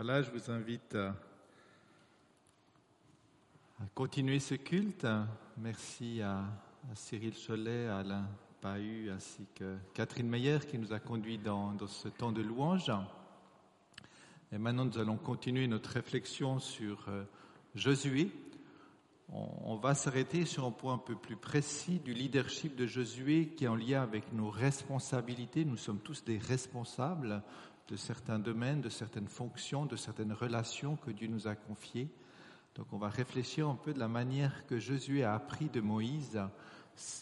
Voilà, je vous invite à, continuer ce culte. Merci à, Cyril Cholet, à Alain Pahu ainsi que Catherine Meyer qui nous a conduits dans, ce temps de louange. Et maintenant, nous allons continuer notre réflexion sur euh, Josué. On, on va s'arrêter sur un point un peu plus précis du leadership de Josué qui est en lien avec nos responsabilités. Nous sommes tous des responsables de certains domaines, de certaines fonctions, de certaines relations que Dieu nous a confiées. Donc on va réfléchir un peu de la manière que Josué a appris de Moïse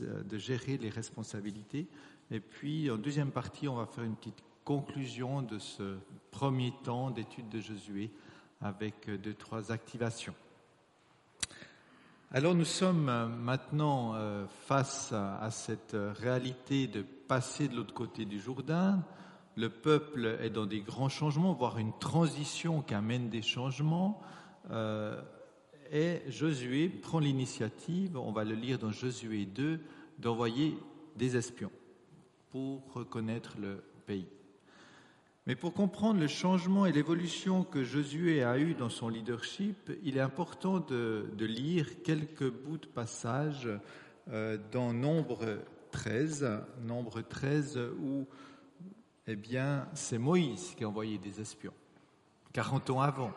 de gérer les responsabilités. Et puis en deuxième partie, on va faire une petite conclusion de ce premier temps d'étude de Josué avec deux, trois activations. Alors nous sommes maintenant euh, face à cette réalité de passer de l'autre côté du Jourdain, le peuple est dans des grands changements, voire une transition qui amène des changements. Euh, et Josué prend l'initiative, on va le lire dans Josué 2, d'envoyer des espions pour reconnaître le pays. Mais pour comprendre le changement et l'évolution que Josué a eu dans son leadership, il est important de, lire quelques bouts de passage euh, dans Nombre 13, Nombre 13 où eh bien, c'est Moïse qui a envoyé des espions, 40 ans avant.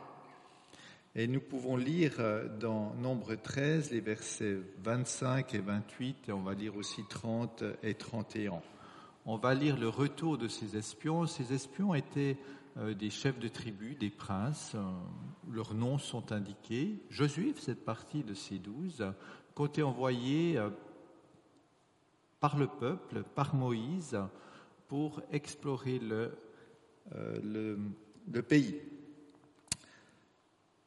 Et nous pouvons lire euh, dans Nombre 13 les versets 25 et 28, et on va lire aussi 30 et 31. On va lire le retour de ces espions. Ces espions étaient euh, des chefs de tribu, des princes. Euh, leurs noms sont indiqués. Josué fait partie de ces douze, qui ont été envoyés par le peuple, par Moïse, pour explorer le, euh, le, pays.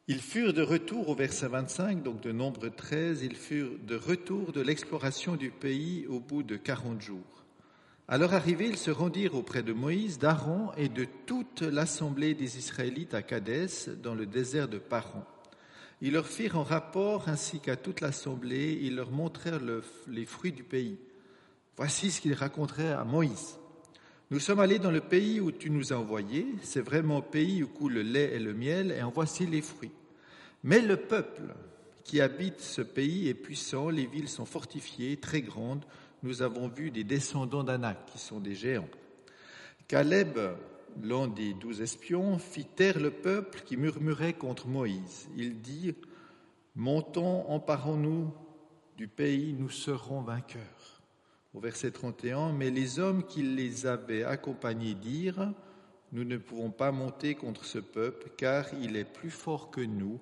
Ils furent de retour au verset 25, donc de nombre 13, ils furent de retour de l'exploration du pays au bout de 40 jours. À leur arrivée, ils se rendirent auprès de Moïse, d'Aaron et de toute l'assemblée des Israélites à Cadès, dans le désert de Paran. Ils leur firent un rapport ainsi qu'à toute l'assemblée, ils leur montrèrent les fruits du pays. Voici ce qu'ils raconteraient à Moïse. Nous sommes allés dans le pays où tu nous as envoyés, c'est vraiment un pays où coule le lait et le miel, et en voici les fruits. Mais le peuple qui habite ce pays est puissant, les villes sont fortifiées, très grandes. Nous avons vu des descendants d'Anak, qui sont des géants. Caleb, l'un des douze espions, fit taire le peuple qui murmurait contre Moïse. Il dit, Montons, emparons-nous du pays, nous serons vainqueurs au verset 31, mais les hommes qui les avaient accompagnés dirent, nous ne pouvons pas monter contre ce peuple, car il est plus fort que nous,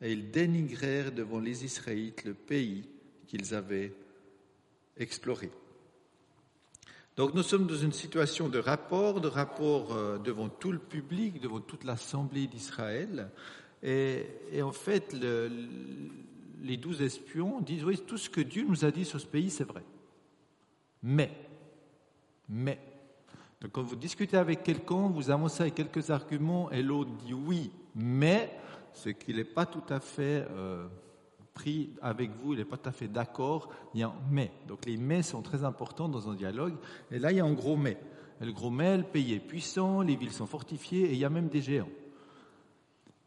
et ils dénigrèrent devant les Israélites le pays qu'ils avaient exploré. Donc nous sommes dans une situation de rapport, de rapport euh, devant tout le public, devant toute l'assemblée d'Israël. Et, en fait, les douze espions disent, oui, tout ce que Dieu nous a dit sur ce pays, c'est vrai. Mais, mais, donc quand vous discutez avec quelqu'un, vous avancez quelques arguments et l'autre dit oui, mais, ce qu'il n'est pas tout à fait euh, pris avec vous, il n'est pas tout à fait d'accord, il y a un mais. Donc les mais sont très importants dans un dialogue. Et là, il y a un gros mais. Le gros mais, le pays est puissant, les villes sont fortifiées et il y a même des géants.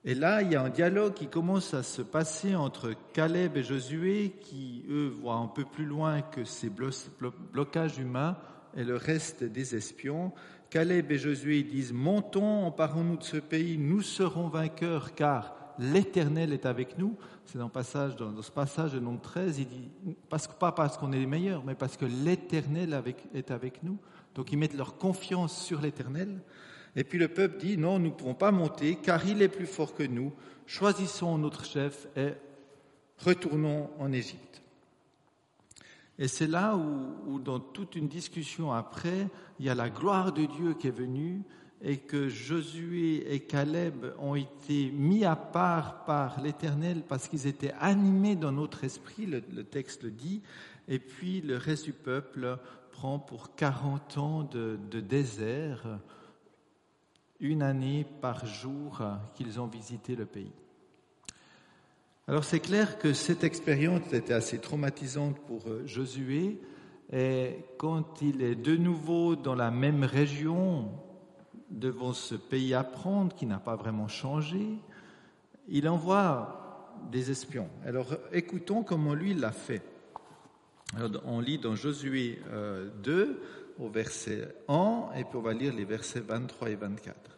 Et là, il y a un dialogue qui commence à se passer entre Caleb et Josué, qui, eux, voient un peu plus loin que ces blocages humains et le reste des espions. Caleb et Josué disent, montons, emparons-nous de ce pays, nous serons vainqueurs, car l'Éternel est avec nous. C'est dans, dans, ce passage de nombre 13, il dit, parce, pas parce qu'on est les meilleurs, mais parce que l'Éternel est avec nous. Donc ils mettent leur confiance sur l'Éternel. Et puis le peuple dit, non, nous ne pouvons pas monter, car il est plus fort que nous. Choisissons notre chef et retournons en Égypte. Et c'est là où, dans toute une discussion après, il y a la gloire de Dieu qui est venue et que Josué et Caleb ont été mis à part par l'Éternel parce qu'ils étaient animés dans notre esprit, le, texte le dit, et puis le reste du peuple prend pour 40 ans de, de désert une année par jour qu'ils ont visité le pays. Alors c'est clair que cette expérience était assez traumatisante pour euh, Josué et quand il est de nouveau dans la même région devant ce pays apprendre qui n'a pas vraiment changé, il envoie des espions. Alors écoutons comment lui l'a fait. on lit dans Josué 2 euh, au verset 1 et puis on va lire les versets 23 et 24.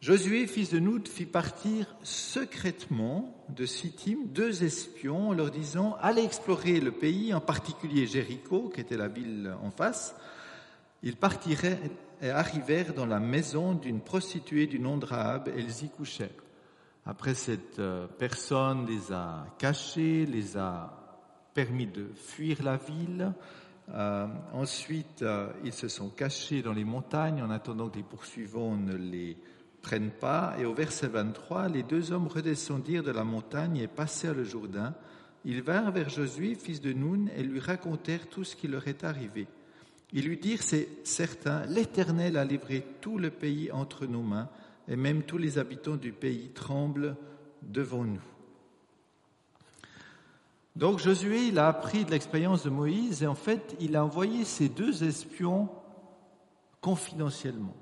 Josué, fils de Nout, fit partir secrètement de Sittim deux espions en leur disant Allez explorer le pays, en particulier Jéricho, qui était la ville en face. Ils partiraient et arrivèrent dans la maison d'une prostituée du nom de Rahab et y couchèrent. Après, cette euh, personne les a cachés, les a permis de fuir la ville. Euh, ensuite, euh, ils se sont cachés dans les montagnes en attendant que les poursuivants ne les prennent pas. Et au verset 23, les deux hommes redescendirent de la montagne et passèrent le Jourdain. Ils vinrent vers Josué, fils de Noun, et lui racontèrent tout ce qui leur est arrivé. Ils lui dirent, c'est certain, l'Éternel a livré tout le pays entre nos mains, et même tous les habitants du pays tremblent devant nous. Donc Josué, il a appris de l'expérience de Moïse, et en fait, il a envoyé ces deux espions confidentiellement.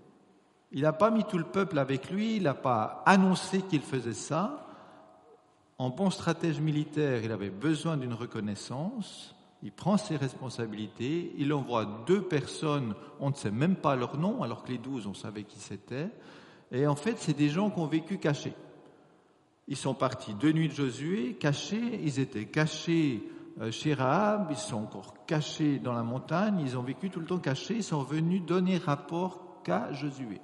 Il n'a pas mis tout le peuple avec lui, il n'a pas annoncé qu'il faisait ça. En bon stratège militaire, il avait besoin d'une reconnaissance il prend ses responsabilités, il envoie deux personnes, on ne sait même pas leur nom, alors que les douze, on savait qui c'était. Et en fait, c'est des gens qui ont vécu cachés. Ils sont partis deux nuits de Josué, cachés, ils étaient cachés euh, chez Rahab, ils sont encore cachés dans la montagne, ils ont vécu tout le temps cachés, ils sont venus donner rapport qu'à Josué.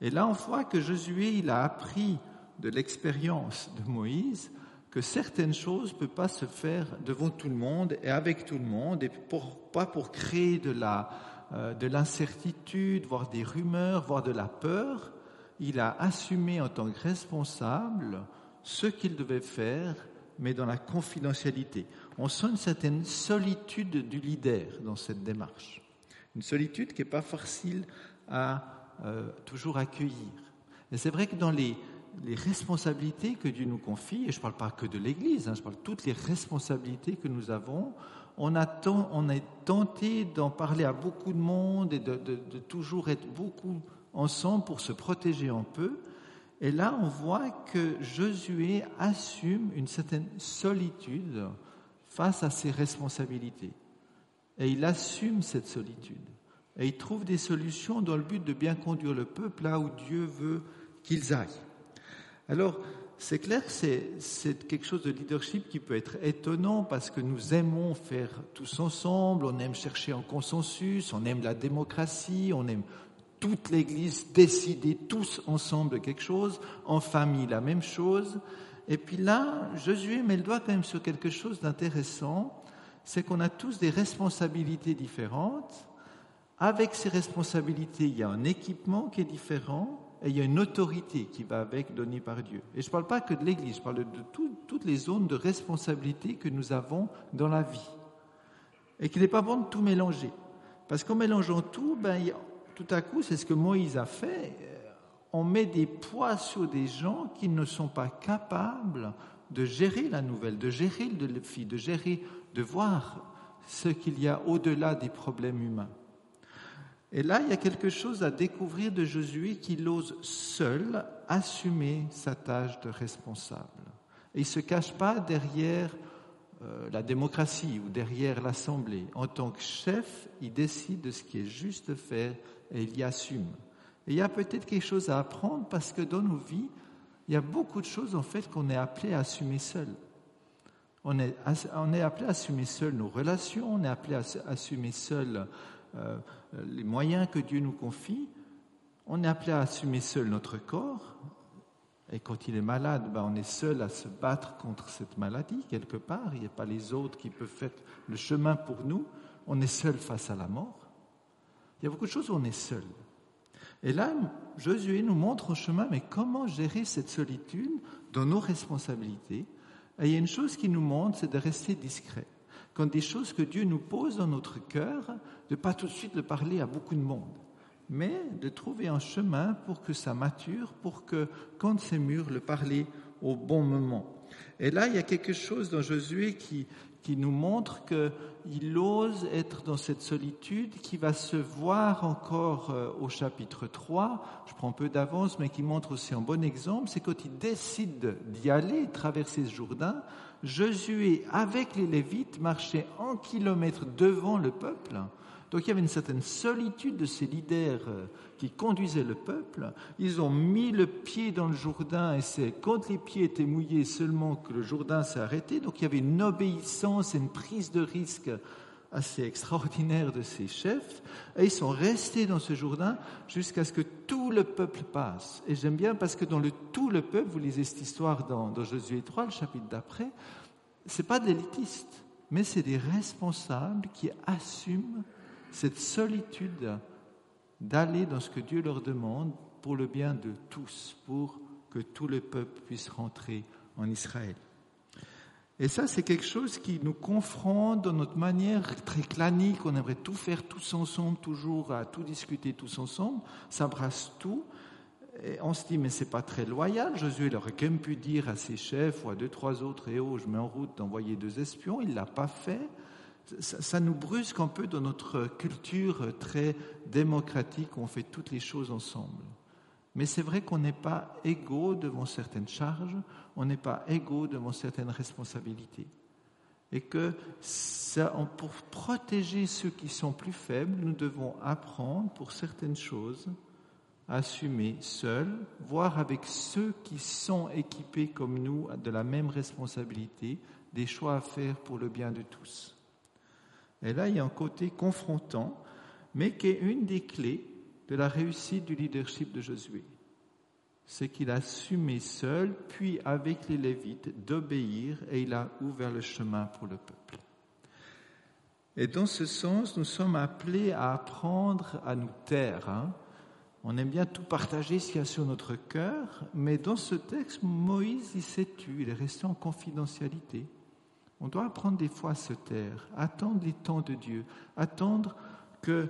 Et là, on voit que Josué, il a appris de l'expérience de Moïse que certaines choses ne peuvent pas se faire devant tout le monde et avec tout le monde, et pas pour créer de la euh, de l'incertitude, voire des rumeurs, voire de la peur. Il a assumé en tant que responsable ce qu'il devait faire, mais dans la confidentialité. On sent une certaine solitude du leader dans cette démarche. Une solitude qui n'est pas facile à euh, toujours accueillir. Et c'est vrai que dans les, responsabilités que Dieu nous confie, et je ne parle pas que de l'Église, hein, je parle de toutes les responsabilités que nous avons, on est tenté d'en parler à beaucoup de monde et de, de, toujours être beaucoup ensemble pour se protéger un peu. Et là, on voit que Josué assume une certaine solitude face à ses responsabilités. Et il assume cette solitude. Et il trouve des solutions dans le but de bien conduire le peuple là où Dieu veut qu'ils aillent. Alors, c'est clair c'est quelque chose de leadership qui peut être étonnant parce que nous aimons faire tous ensemble, on aime chercher un consensus, on aime la démocratie, on aime toute l'Église décider tous ensemble quelque chose, en famille la même chose. Et puis là, Josué met le doigt quand même sur quelque chose d'intéressant, c'est qu'on a tous des responsabilités différentes. Avec ces responsabilités, il y a un équipement qui est différent, et il y a une autorité qui va avec, donnée par Dieu. Et je ne parle pas que de l'Église, je parle de toutes les zones de responsabilité que nous avons dans la vie. Et qu'il n'est pas bon de tout mélanger. Parce qu'en mélangeant tout, ben, tout à coup, c'est ce que Moïse a fait, on met des poids sur des gens qui ne sont pas capables de gérer la nouvelle, de gérer le défi, de gérer, de voir ce qu'il y a au-delà des problèmes humains. Et là, il y a quelque chose à découvrir de Josué qu'il ose seul assumer sa tâche de responsable. Et il ne se cache pas derrière euh, la démocratie ou derrière l'Assemblée. En tant que chef, il décide de ce qui est juste de faire et il y assume. Et il y a peut-être quelque chose à apprendre parce que dans nos vies, il y a beaucoup de choses en fait qu'on est appelé à assumer seul. On est, on est appelé à assumer seul nos relations, on est appelé à assumer seul euh, les moyens que Dieu nous confie, on est appelé à assumer seul notre corps. Et quand il est malade, ben on est seul à se battre contre cette maladie quelque part. Il n'y a pas les autres qui peuvent faire le chemin pour nous. On est seul face à la mort. Il y a beaucoup de choses où on est seul. Et là, Josué nous montre au chemin, mais comment gérer cette solitude dans nos responsabilités. Et il y a une chose qui nous montre, c'est de rester discret quand des choses que Dieu nous pose dans notre cœur, de pas tout de suite le parler à beaucoup de monde, mais de trouver un chemin pour que ça mature, pour que quand c'est mûr, le parler au bon moment. Et là, il y a quelque chose dans Josué qui, qui nous montre qu'il ose être dans cette solitude, qui va se voir encore euh, au chapitre 3, je prends un peu d'avance, mais qui montre aussi un bon exemple, c'est quand il décide d'y aller, traverser ce Jourdain, Josué, avec les Lévites, marchait en kilomètres devant le peuple. Donc il y avait une certaine solitude de ces leaders euh, qui conduisaient le peuple. Ils ont mis le pied dans le Jourdain et c'est quand les pieds étaient mouillés seulement que le Jourdain s'est arrêté. Donc il y avait une obéissance et une prise de risque assez extraordinaire de ces chefs. Et ils sont restés dans ce Jourdain jusqu'à ce que tout le peuple passe. Et j'aime bien parce que dans le tout le peuple, vous lisez cette histoire dans, Josué 3, le chapitre d'après, c'est pas de l'élitiste, mais c'est des responsables qui assument cette solitude d'aller dans ce que Dieu leur demande pour le bien de tous, pour que tout le peuple puisse rentrer en Israël. Et ça, c'est quelque chose qui nous confronte dans notre manière très clanique. On aimerait tout faire tous ensemble, toujours à tout discuter tous ensemble. Ça brasse tout. Et on se dit, mais c'est pas très loyal. Josué il aurait quand même pu dire à ses chefs ou à deux, trois autres, et oh, je mets en route d'envoyer deux espions. Il l'a pas fait ça, nous brusque un peu dans notre culture très démocratique où on fait toutes les choses ensemble. Mais c'est vrai qu'on n'est pas égaux devant certaines charges, on n'est pas égaux devant certaines responsabilités. Et que pour protéger ceux qui sont plus faibles, nous devons apprendre pour certaines choses à assumer seuls, voire avec ceux qui sont équipés comme nous de la même responsabilité, des choix à faire pour le bien de tous. Et là, il y a un côté confrontant, mais qui est une des clés de la réussite du leadership de Josué. C'est qu'il a assumé seul, puis avec les Lévites, d'obéir et il a ouvert le chemin pour le peuple. Et dans ce sens, nous sommes appelés à apprendre à nous taire. Hein. On aime bien tout partager ce qu'il y a sur notre cœur, mais dans ce texte, Moïse, il s'est tu, il est resté en confidentialité. On doit apprendre des fois à se taire, attendre les temps de Dieu, attendre que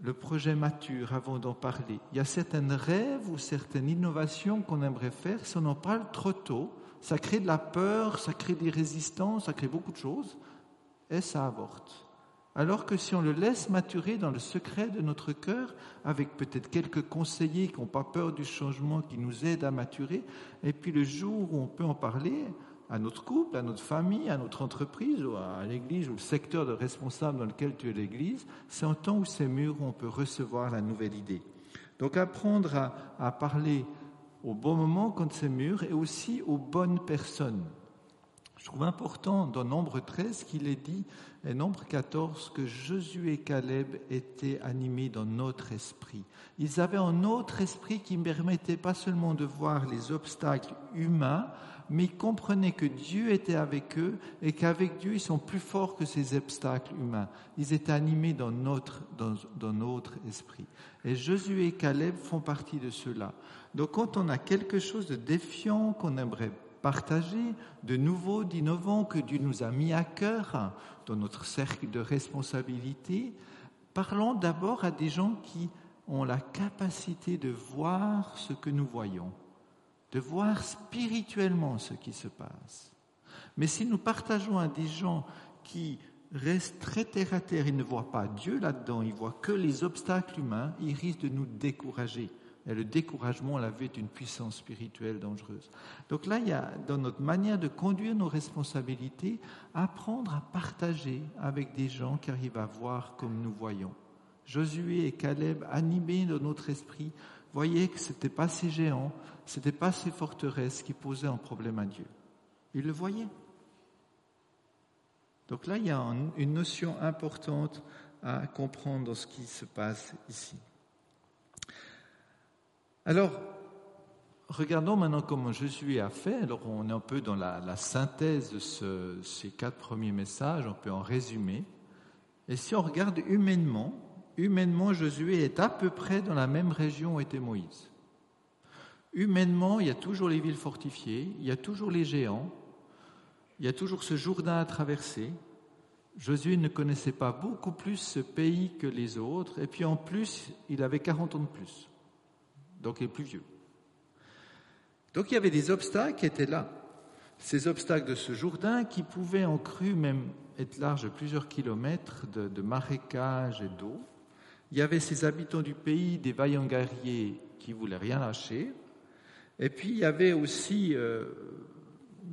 le projet mature avant d'en parler. Il y a certains rêves ou certaines innovations qu'on aimerait faire. Si on en parle trop tôt, ça crée de la peur, ça crée des résistances, ça crée beaucoup de choses et ça avorte. Alors que si on le laisse maturer dans le secret de notre cœur, avec peut-être quelques conseillers qui n'ont pas peur du changement, qui nous aident à maturer, et puis le jour où on peut en parler, à notre couple, à notre famille, à notre entreprise, ou à l'église, ou le secteur de responsable dans lequel tu es l'église, c'est un temps où c'est mûr, où on peut recevoir la nouvelle idée. Donc apprendre à, parler au bon moment quand c'est mûr et aussi aux bonnes personnes. Je trouve important dans Nombre 13 qu'il est dit, et Nombre 14, que Josué et Caleb étaient animés dans notre esprit. Ils avaient un autre esprit qui ne permettait pas seulement de voir les obstacles humains, mais ils comprenaient que Dieu était avec eux et qu'avec Dieu, ils sont plus forts que ces obstacles humains. Ils étaient animés dans notre, dans, dans notre esprit. Et Josué et Caleb font partie de cela. Donc quand on a quelque chose de défiant qu'on aimerait partager, de nouveau, d'innovant que Dieu nous a mis à cœur dans notre cercle de responsabilité, parlons d'abord à des gens qui ont la capacité de voir ce que nous voyons de voir spirituellement ce qui se passe. Mais si nous partageons à des gens qui restent très terre à terre, ils ne voient pas Dieu là-dedans, ils voient que les obstacles humains, ils risquent de nous décourager. Et le découragement, on l'a vu, est une puissance spirituelle dangereuse. Donc là, il y a, dans notre manière de conduire nos responsabilités, apprendre à partager avec des gens qui arrivent à voir comme nous voyons. Josué et Caleb, animés de notre esprit, voyaient que ce n'était pas ces géants, ce n'était pas ces forteresses qui posaient un problème à Dieu. Ils le voyaient. Donc là, il y a une notion importante à comprendre dans ce qui se passe ici. Alors, regardons maintenant comment Jésus a fait. Alors, on est un peu dans la, synthèse de ces quatre premiers messages, on peut en résumer. Et si on regarde humainement, humainement, Josué est à peu près dans la même région où était Moïse. Humainement, il y a toujours les villes fortifiées, il y a toujours les géants, il y a toujours ce Jourdain à traverser. Josué ne connaissait pas beaucoup plus ce pays que les autres, et puis en plus, il avait 40 ans de plus, donc il est plus vieux. Donc il y avait des obstacles qui étaient là. ces obstacles de ce Jourdain qui pouvaient en crue même être large de plusieurs kilomètres de, de marécages et d'eau. Il y avait ces habitants du pays, des vaillants guerriers qui voulaient rien lâcher. Et puis il y avait aussi euh,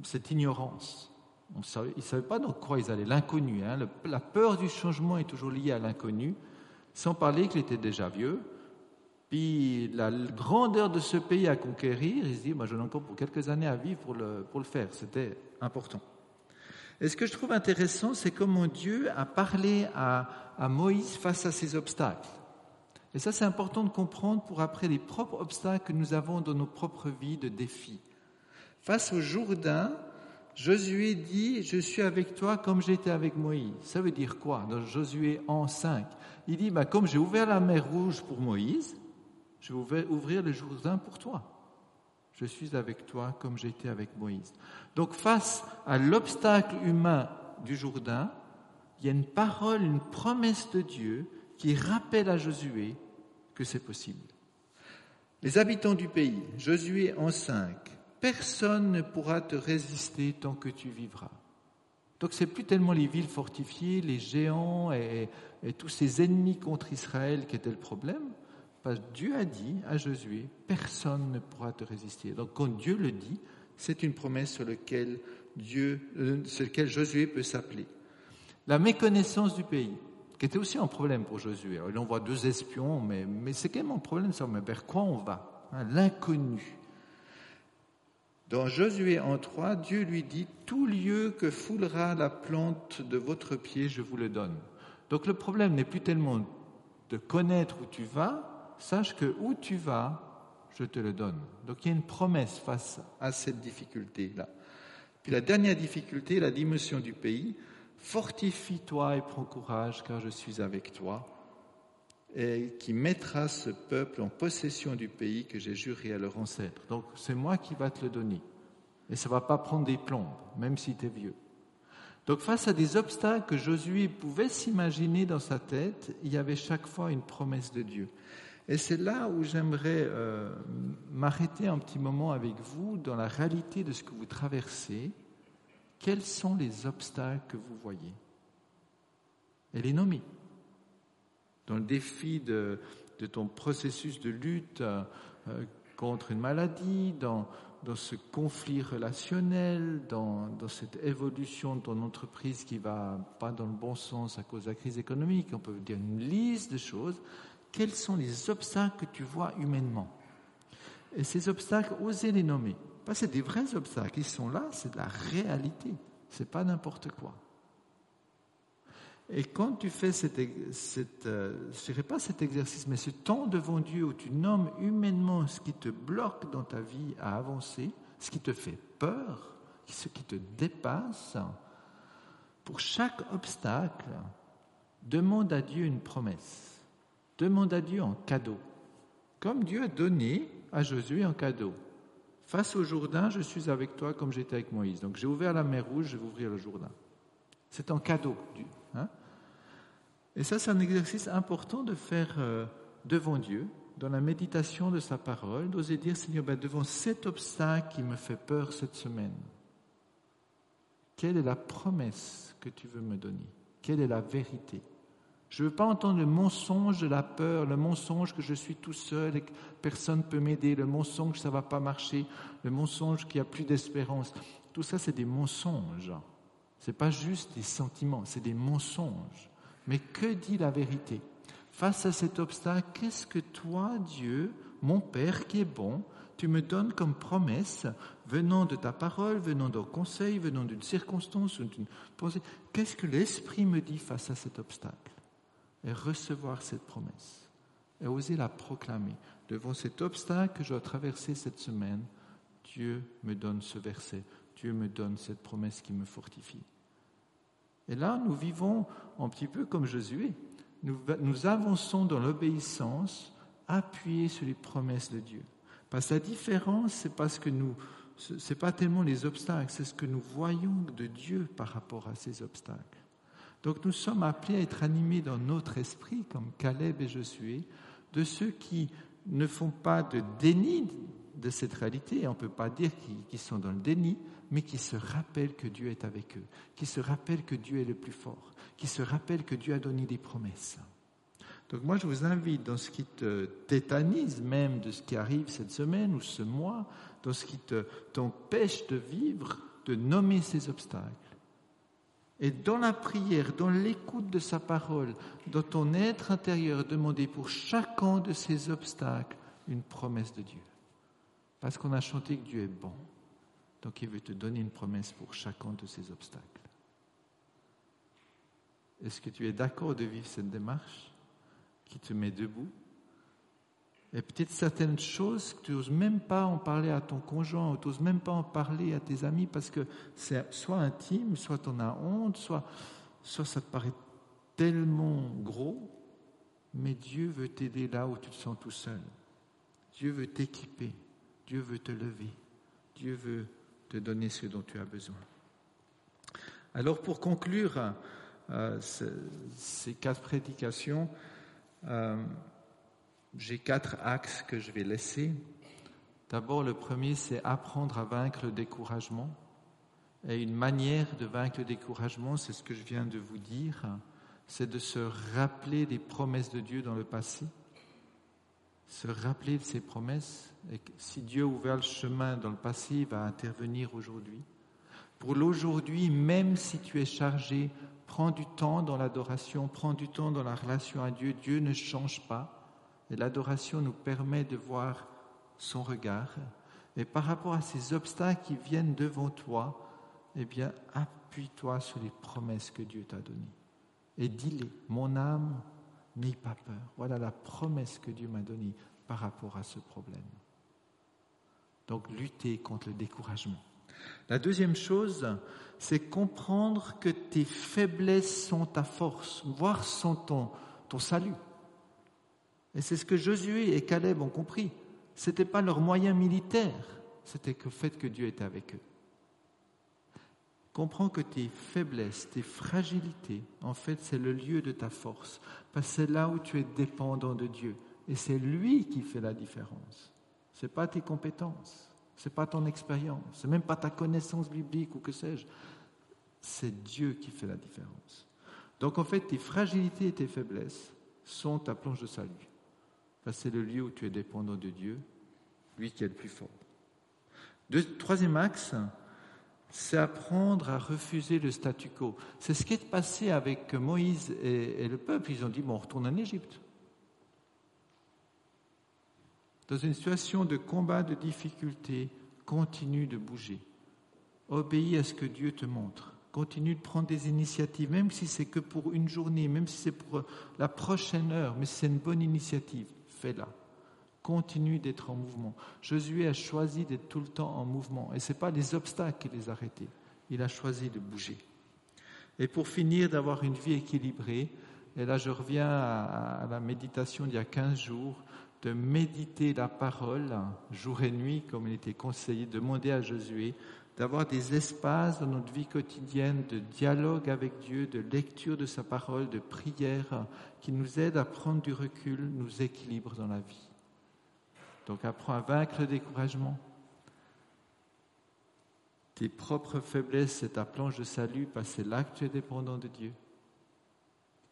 cette ignorance. ils ne savaient pas dans quoi ils allaient, l'inconnu. Hein. la peur du changement est toujours liée à l'inconnu, sans parler qu'il était déjà vieux. Puis la grandeur de ce pays à conquérir, il se dit, moi j'en ai encore pour quelques années à vivre pour le, pour le faire. C'était important. Et ce que je trouve intéressant, c'est comment Dieu a parlé à, à Moïse face à ces obstacles. Et ça, c'est important de comprendre pour après les propres obstacles que nous avons dans nos propres vies de défis. Face au Jourdain, Josué dit Je suis avec toi comme j'étais avec Moïse. Ça veut dire quoi Dans Josué en 5, il dit bah, Comme j'ai ouvert la mer Rouge pour Moïse, je vais ouvrir le Jourdain pour toi. Je suis avec toi comme j'étais avec Moïse. Donc, face à l'obstacle humain du Jourdain, il y a une parole, une promesse de Dieu qui rappelle à Josué que c'est possible. Les habitants du pays, Josué en 5, personne ne pourra te résister tant que tu vivras. Donc c'est plus tellement les villes fortifiées, les géants et, tous ces ennemis contre Israël qui étaient le problème. Parce que Dieu a dit à Josué, personne ne pourra te résister. Donc quand Dieu le dit, c'est une promesse sur laquelle, Dieu, euh, sur laquelle Josué peut s'appeler. La méconnaissance du pays qui était aussi un problème pour Josué. Il envoie deux espions, mais, mais c'est quand même un problème, ça, mais vers quoi on va hein, L'inconnu? Dans Josué en 3, Dieu lui dit, Tout lieu que foulera la plante de votre pied, je vous le donne. Donc le problème n'est plus tellement de connaître où tu vas, sache que où tu vas, je te le donne. Donc il y a une promesse face à cette difficulté-là. Puis la dernière difficulté, la dimension du pays, Fortifie-toi et prends courage, car je suis avec toi, et qui mettra ce peuple en possession du pays que j'ai juré à leurs ancêtres. Donc c'est moi qui va te le donner. Et ça ne va pas prendre des plombes, même si tu es vieux. Donc face à des obstacles que Josué pouvait s'imaginer dans sa tête, il y avait chaque fois une promesse de Dieu. Et c'est là où j'aimerais euh, m'arrêter un petit moment avec vous dans la réalité de ce que vous traversez quels sont les obstacles que vous voyez? Elle les nommée. Dans le défi de, ton processus de lutte euh, contre une maladie, dans, ce conflit relationnel, dans, dans, cette évolution de ton entreprise qui va pas dans le bon sens à cause de la crise économique, on peut dire une liste de choses. Quels sont les obstacles que tu vois humainement? Et ces obstacles, osez les nommer c'est des vrais obstacles. Ils sont là, c'est de la réalité. C'est pas n'importe quoi. Et quand tu fais cet, euh, je dirais pas cet exercice, mais ce temps devant Dieu où tu nommes humainement ce qui te bloque dans ta vie à avancer, ce qui te fait peur, ce qui te dépasse, pour chaque obstacle, demande à Dieu une promesse. Demande à Dieu un cadeau. Comme Dieu a donné à Josué un cadeau. Face au Jourdain, je suis avec toi comme j'étais avec Moïse. Donc j'ai ouvert la mer Rouge, je vais ouvrir le Jourdain. C'est un cadeau. Hein Et ça, c'est un exercice important de faire euh, devant Dieu, dans la méditation de sa parole, d'oser dire, Seigneur, ben, devant cet obstacle qui me fait peur cette semaine, quelle est la promesse que tu veux me donner? Quelle est la vérité? Je ne veux pas entendre le mensonge de la peur, le mensonge que je suis tout seul et que personne ne peut m'aider, le mensonge que ça ne va pas marcher, le mensonge qu'il n'y a plus d'espérance. Tout ça, c'est des mensonges. Ce n'est pas juste des sentiments, c'est des mensonges. Mais que dit la vérité? Face à cet obstacle, qu'est-ce que toi, Dieu, mon Père qui est bon, tu me donnes comme promesse, venant de ta parole, venant d'un conseil, venant d'une circonstance ou d'une pensée? Qu'est-ce que l'Esprit me dit face à cet obstacle? Et recevoir cette promesse et oser la proclamer. Devant cet obstacle que je dois traverser cette semaine, Dieu me donne ce verset, Dieu me donne cette promesse qui me fortifie. Et là, nous vivons un petit peu comme Josué. Nous, nous avançons dans l'obéissance appuyés sur les promesses de Dieu. Parce que la différence, c'est parce que nous, c'est pas tellement les obstacles, c'est ce que nous voyons de Dieu par rapport à ces obstacles. Donc nous sommes appelés à être animés dans notre esprit, comme Caleb et Josué, de ceux qui ne font pas de déni de cette réalité, on ne peut pas dire qu'ils sont dans le déni, mais qui se rappellent que Dieu est avec eux, qui se rappellent que Dieu est le plus fort, qui se rappellent que Dieu a donné des promesses. Donc moi, je vous invite, dans ce qui te tétanise même de ce qui arrive cette semaine ou ce mois, dans ce qui t'empêche de vivre, de nommer ces obstacles. Et dans la prière, dans l'écoute de sa parole, dans ton être intérieur, demander pour chacun de ces obstacles une promesse de Dieu. Parce qu'on a chanté que Dieu est bon. Donc il veut te donner une promesse pour chacun de ces obstacles. Est-ce que tu es d'accord de vivre cette démarche qui te met debout Et peut-être certaines choses que tu n'oses même pas en parler à ton conjoint, ou tu n'oses même pas en parler à tes amis parce que c'est soit intime, soit tu en as honte, soit, soit ça te paraît tellement gros, mais Dieu veut t'aider là où tu te sens tout seul. Dieu veut t'équiper, Dieu veut te lever, Dieu veut te donner ce dont tu as besoin. Alors pour conclure euh, ces quatre prédications, euh, j'ai quatre axes que je vais laisser. D'abord, le premier, c'est apprendre à vaincre le découragement. Et une manière de vaincre le découragement, c'est ce que je viens de vous dire, c'est de se rappeler des promesses de Dieu dans le passé se rappeler de ses promesses. Et si Dieu a ouvert le chemin dans le passé, il va intervenir aujourd'hui. Pour l'aujourd'hui, même si tu es chargé, prends du temps dans l'adoration, prends du temps dans la relation à Dieu. Dieu ne change pas. Et l'adoration nous permet de voir son regard. Et par rapport à ces obstacles qui viennent devant toi, eh bien, appuie-toi sur les promesses que Dieu t'a données. Et dis-les, mon âme N'aie pas peur. Voilà la promesse que Dieu m'a donnée par rapport à ce problème. Donc lutter contre le découragement. La deuxième chose, c'est comprendre que tes faiblesses sont ta force, voire sont ton, ton salut. Et c'est ce que Josué et Caleb ont compris. Ce n'était pas leur moyen militaire, c'était le fait que Dieu était avec eux. Comprends que tes faiblesses, tes fragilités, en fait, c'est le lieu de ta force. Parce que c'est là où tu es dépendant de Dieu. Et c'est lui qui fait la différence. Ce n'est pas tes compétences, ce n'est pas ton expérience, ce n'est même pas ta connaissance biblique ou que sais-je. C'est Dieu qui fait la différence. Donc en fait, tes fragilités et tes faiblesses sont ta planche de salut. C'est le lieu où tu es dépendant de Dieu, lui qui est le plus fort. troisième axe, c'est apprendre à refuser le statu quo. C'est ce qui est passé avec Moïse et, le peuple. Ils ont dit, bon, on retourne en Égypte. Dans une situation de combat, de difficulté, continue de bouger. Obéis à ce que Dieu te montre. Continue de prendre des initiatives, même si c'est que pour une journée, même si c'est pour la prochaine heure, mais si c'est une bonne initiative, fais-la continue d'être en mouvement. Josué a choisi d'être tout le temps en mouvement. Et ce n'est pas les obstacles qui les arrêtaient. Il a choisi de bouger. Et pour finir, d'avoir une vie équilibrée, et là je reviens à, la méditation d'il y a 15 jours, de méditer la parole jour et nuit, comme il était conseillé, de demander à Josué, d'avoir des espaces dans notre vie quotidienne de dialogue avec Dieu, de lecture de sa parole, de prière, qui nous aident à prendre du recul, nous équilibrent dans la vie. Donc apprends à vaincre le découragement. Tes propres faiblesses, c'est ta planche de salut parce que c'est là dépendant de Dieu.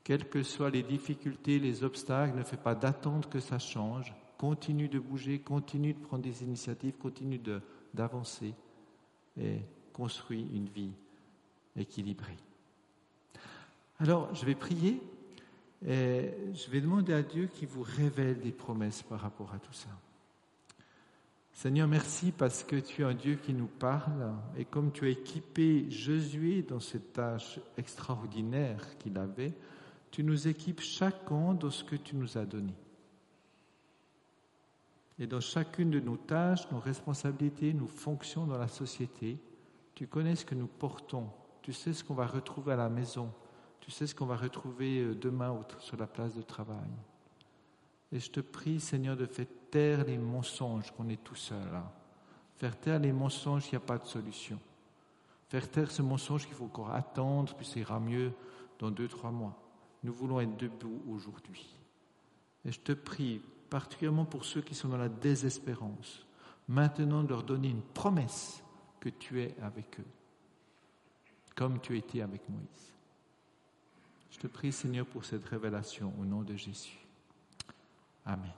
Quelles que soient les difficultés, les obstacles, ne fais pas d'attendre que ça change. Continue de bouger, continue de prendre des initiatives, continue d'avancer et construis une vie équilibrée. Alors, je vais prier et je vais demander à Dieu qu'il vous révèle des promesses par rapport à tout ça. Seigneur, merci parce que tu es un Dieu qui nous parle et comme tu as équipé Josué dans cette tâche extraordinaire qu'il avait, tu nous équipes chacun dans ce que tu nous as donné. Et dans chacune de nos tâches, nos responsabilités, nos fonctions dans la société, tu connais ce que nous portons, tu sais ce qu'on va retrouver à la maison, tu sais ce qu'on va retrouver euh, demain sur la place de travail. Et je te prie, Seigneur, de faire taire les mensonges qu'on est tout seul là. Faire taire les mensonges, il n'y a pas de solution. Faire taire ce mensonge qu'il faut encore attendre, puis ça ira mieux dans deux, trois mois. Nous voulons être debout aujourd'hui. Et je te prie, particulièrement pour ceux qui sont dans la désespérance, maintenant de leur donner une promesse que tu es avec eux, comme tu étais avec Moïse. Je te prie, Seigneur, pour cette révélation au nom de Jésus. Amen.